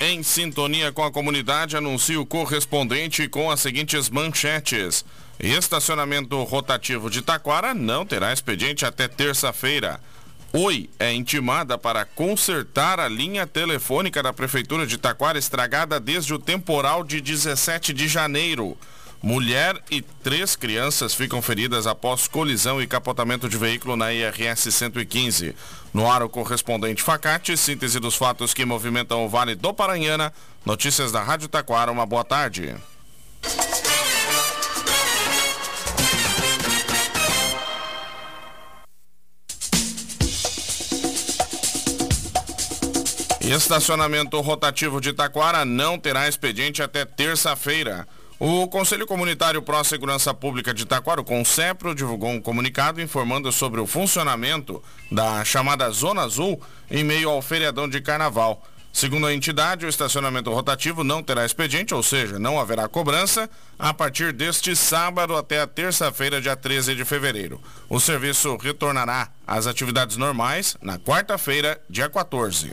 Em sintonia com a comunidade, anuncia o correspondente com as seguintes manchetes. Estacionamento rotativo de Taquara não terá expediente até terça-feira. Oi é intimada para consertar a linha telefônica da Prefeitura de Taquara estragada desde o temporal de 17 de janeiro. Mulher e três crianças ficam feridas após colisão e capotamento de veículo na IRS 115. No ar, o correspondente Facate, síntese dos fatos que movimentam o Vale do Paranhana. Notícias da Rádio Taquara, uma boa tarde. Estacionamento rotativo de Taquara não terá expediente até terça-feira. O Conselho Comunitário Pró Segurança Pública de Itaquara, o CONSEPRO, divulgou um comunicado informando sobre o funcionamento da chamada Zona Azul em meio ao feriadão de carnaval. Segundo a entidade, o estacionamento rotativo não terá expediente, ou seja, não haverá cobrança, a partir deste sábado até a terça-feira, dia 13 de fevereiro. O serviço retornará às atividades normais na quarta-feira, dia 14.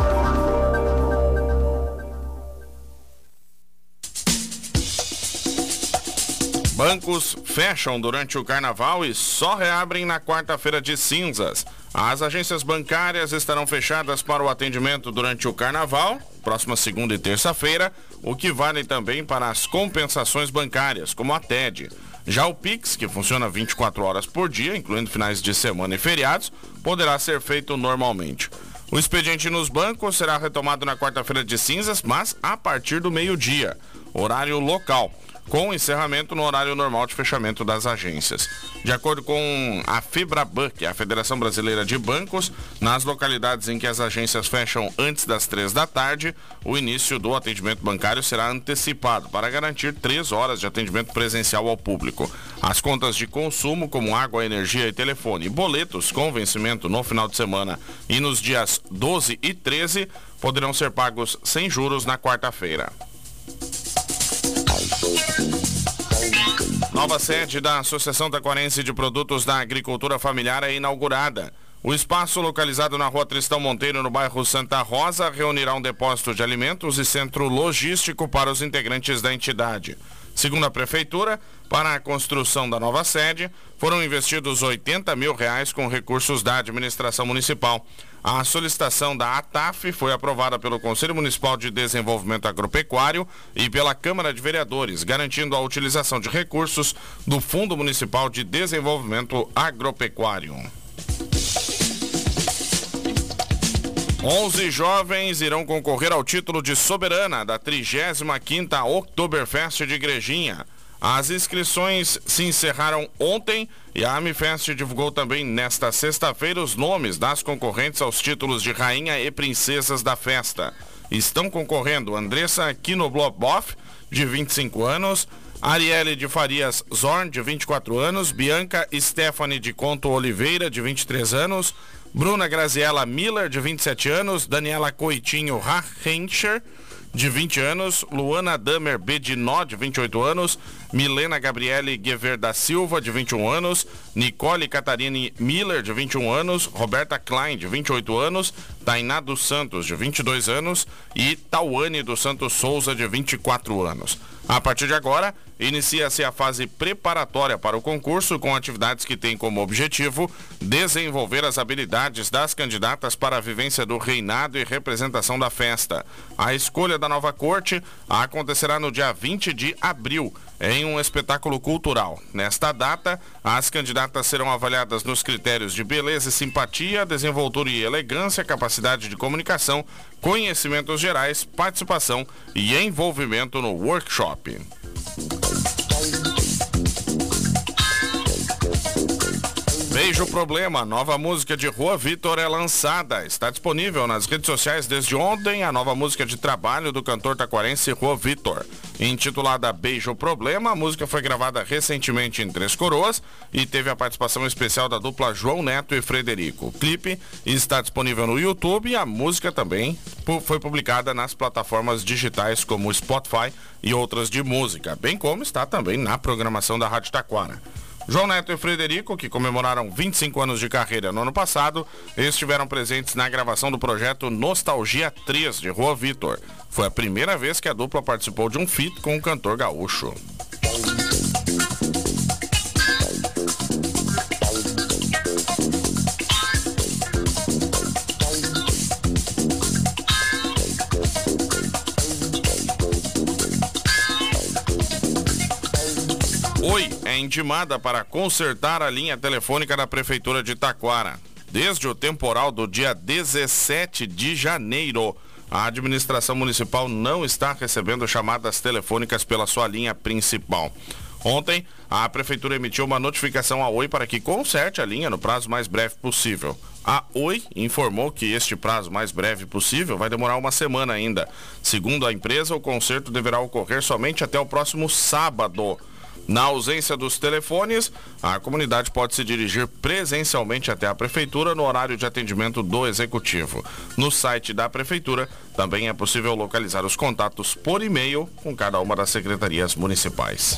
Bancos fecham durante o carnaval e só reabrem na quarta-feira de cinzas. As agências bancárias estarão fechadas para o atendimento durante o carnaval, próxima segunda e terça-feira, o que vale também para as compensações bancárias, como a TED. Já o Pix, que funciona 24 horas por dia, incluindo finais de semana e feriados, poderá ser feito normalmente. O expediente nos bancos será retomado na quarta-feira de cinzas, mas a partir do meio-dia, horário local com encerramento no horário normal de fechamento das agências. De acordo com a FIBRABAN, que é a Federação Brasileira de Bancos, nas localidades em que as agências fecham antes das três da tarde, o início do atendimento bancário será antecipado para garantir três horas de atendimento presencial ao público. As contas de consumo, como água, energia e telefone, e boletos com vencimento no final de semana e nos dias 12 e 13, poderão ser pagos sem juros na quarta-feira. Nova sede da Associação Taquarense de Produtos da Agricultura Familiar é inaugurada. O espaço localizado na rua Tristão Monteiro, no bairro Santa Rosa, reunirá um depósito de alimentos e centro logístico para os integrantes da entidade. Segundo a Prefeitura, para a construção da nova sede, foram investidos 80 mil reais com recursos da administração municipal. A solicitação da ATAF foi aprovada pelo Conselho Municipal de Desenvolvimento Agropecuário e pela Câmara de Vereadores, garantindo a utilização de recursos do Fundo Municipal de Desenvolvimento Agropecuário. 11 jovens irão concorrer ao título de soberana da 35ª Oktoberfest de Igrejinha. As inscrições se encerraram ontem e a Amifest divulgou também nesta sexta-feira os nomes das concorrentes aos títulos de rainha e princesas da festa. Estão concorrendo Andressa Kinobloboff, de 25 anos, Arielle de Farias Zorn, de 24 anos, Bianca Stephanie de Conto Oliveira, de 23 anos, Bruna Graziella Miller, de 27 anos, Daniela Coitinho Rachencher, de 20 anos, Luana Damer Bedinó, de 28 anos, Milena Gabriele Guever da Silva, de 21 anos, Nicole Catarine Miller, de 21 anos, Roberta Klein, de 28 anos, Tainá dos Santos, de 22 anos e Tauane dos Santos Souza, de 24 anos. A partir de agora, inicia-se a fase preparatória para o concurso com atividades que têm como objetivo desenvolver as habilidades das candidatas para a vivência do reinado e representação da festa. A escolha da nova corte acontecerá no dia 20 de abril em um espetáculo cultural. Nesta data, as candidatas serão avaliadas nos critérios de beleza e simpatia, desenvoltura e elegância, capacidade de comunicação, conhecimentos gerais, participação e envolvimento no workshop. Beijo Problema, nova música de Rua Vitor é lançada. Está disponível nas redes sociais desde ontem a nova música de trabalho do cantor taquarense Rua Vitor. Intitulada Beijo Problema, a música foi gravada recentemente em Três Coroas e teve a participação especial da dupla João Neto e Frederico. O clipe está disponível no YouTube e a música também foi publicada nas plataformas digitais como Spotify e outras de música, bem como está também na programação da Rádio Taquara. João Neto e Frederico, que comemoraram 25 anos de carreira no ano passado, estiveram presentes na gravação do projeto Nostalgia 3 de Rua Vitor. Foi a primeira vez que a dupla participou de um feat com o cantor gaúcho. Oi é intimada para consertar a linha telefônica da Prefeitura de Taquara. Desde o temporal do dia 17 de janeiro, a administração municipal não está recebendo chamadas telefônicas pela sua linha principal. Ontem, a Prefeitura emitiu uma notificação à Oi para que conserte a linha no prazo mais breve possível. A Oi informou que este prazo mais breve possível vai demorar uma semana ainda. Segundo a empresa, o conserto deverá ocorrer somente até o próximo sábado. Na ausência dos telefones, a comunidade pode se dirigir presencialmente até a Prefeitura no horário de atendimento do Executivo. No site da Prefeitura também é possível localizar os contatos por e-mail com cada uma das secretarias municipais.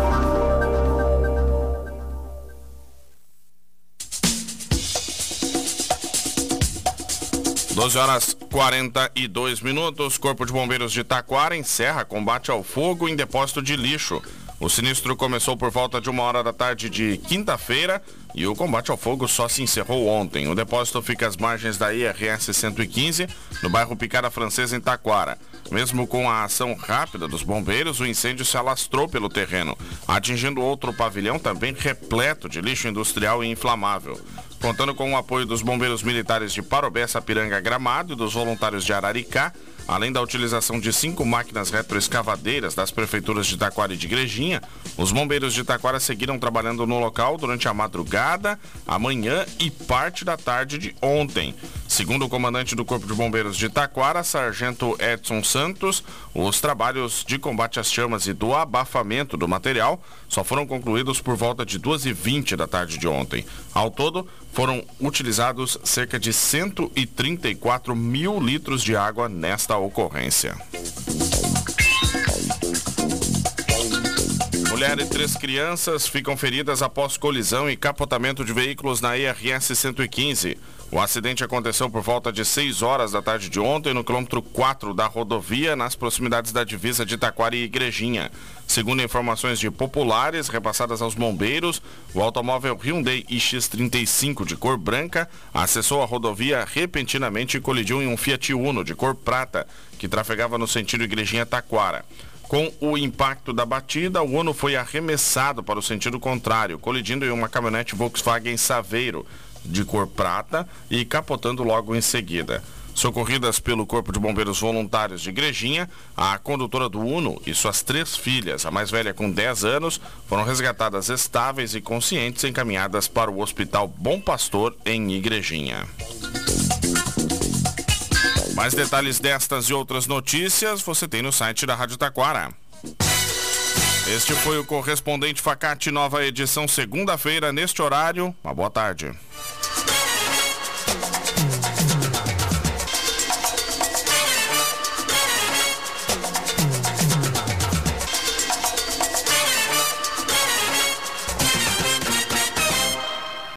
12 horas 42 minutos. Corpo de Bombeiros de Taquara encerra combate ao fogo em depósito de lixo. O sinistro começou por volta de uma hora da tarde de quinta-feira e o combate ao fogo só se encerrou ontem. O depósito fica às margens da IRS 115, no bairro Picada Francesa, em Taquara. Mesmo com a ação rápida dos bombeiros, o incêndio se alastrou pelo terreno, atingindo outro pavilhão também repleto de lixo industrial e inflamável. Contando com o apoio dos bombeiros militares de Parobé, Sapiranga, Gramado e dos voluntários de Araricá, além da utilização de cinco máquinas retroescavadeiras das prefeituras de Taquara e de Igrejinha, os bombeiros de Taquara seguiram trabalhando no local durante a madrugada, a manhã e parte da tarde de ontem. Segundo o comandante do Corpo de Bombeiros de Taquara, Sargento Edson Santos, os trabalhos de combate às chamas e do abafamento do material só foram concluídos por volta de 2h20 da tarde de ontem. Ao todo, foram utilizados cerca de 134 mil litros de água nesta ocorrência. Mulher e três crianças ficam feridas após colisão e capotamento de veículos na IRS 115. O acidente aconteceu por volta de 6 horas da tarde de ontem no quilômetro 4 da rodovia, nas proximidades da divisa de Taquari e Igrejinha. Segundo informações de populares repassadas aos bombeiros, o automóvel Hyundai iX35 de cor branca acessou a rodovia repentinamente e colidiu em um Fiat Uno de cor prata, que trafegava no sentido Igrejinha-Taquara. Com o impacto da batida, o Uno foi arremessado para o sentido contrário, colidindo em uma caminhonete Volkswagen Saveiro, de cor prata e capotando logo em seguida. Socorridas pelo Corpo de Bombeiros Voluntários de Igrejinha, a condutora do Uno e suas três filhas, a mais velha com 10 anos, foram resgatadas estáveis e conscientes encaminhadas para o Hospital Bom Pastor em Igrejinha. Mais detalhes destas e outras notícias você tem no site da Rádio Taquara. Este foi o correspondente Facate, nova edição segunda-feira, neste horário. Uma boa tarde.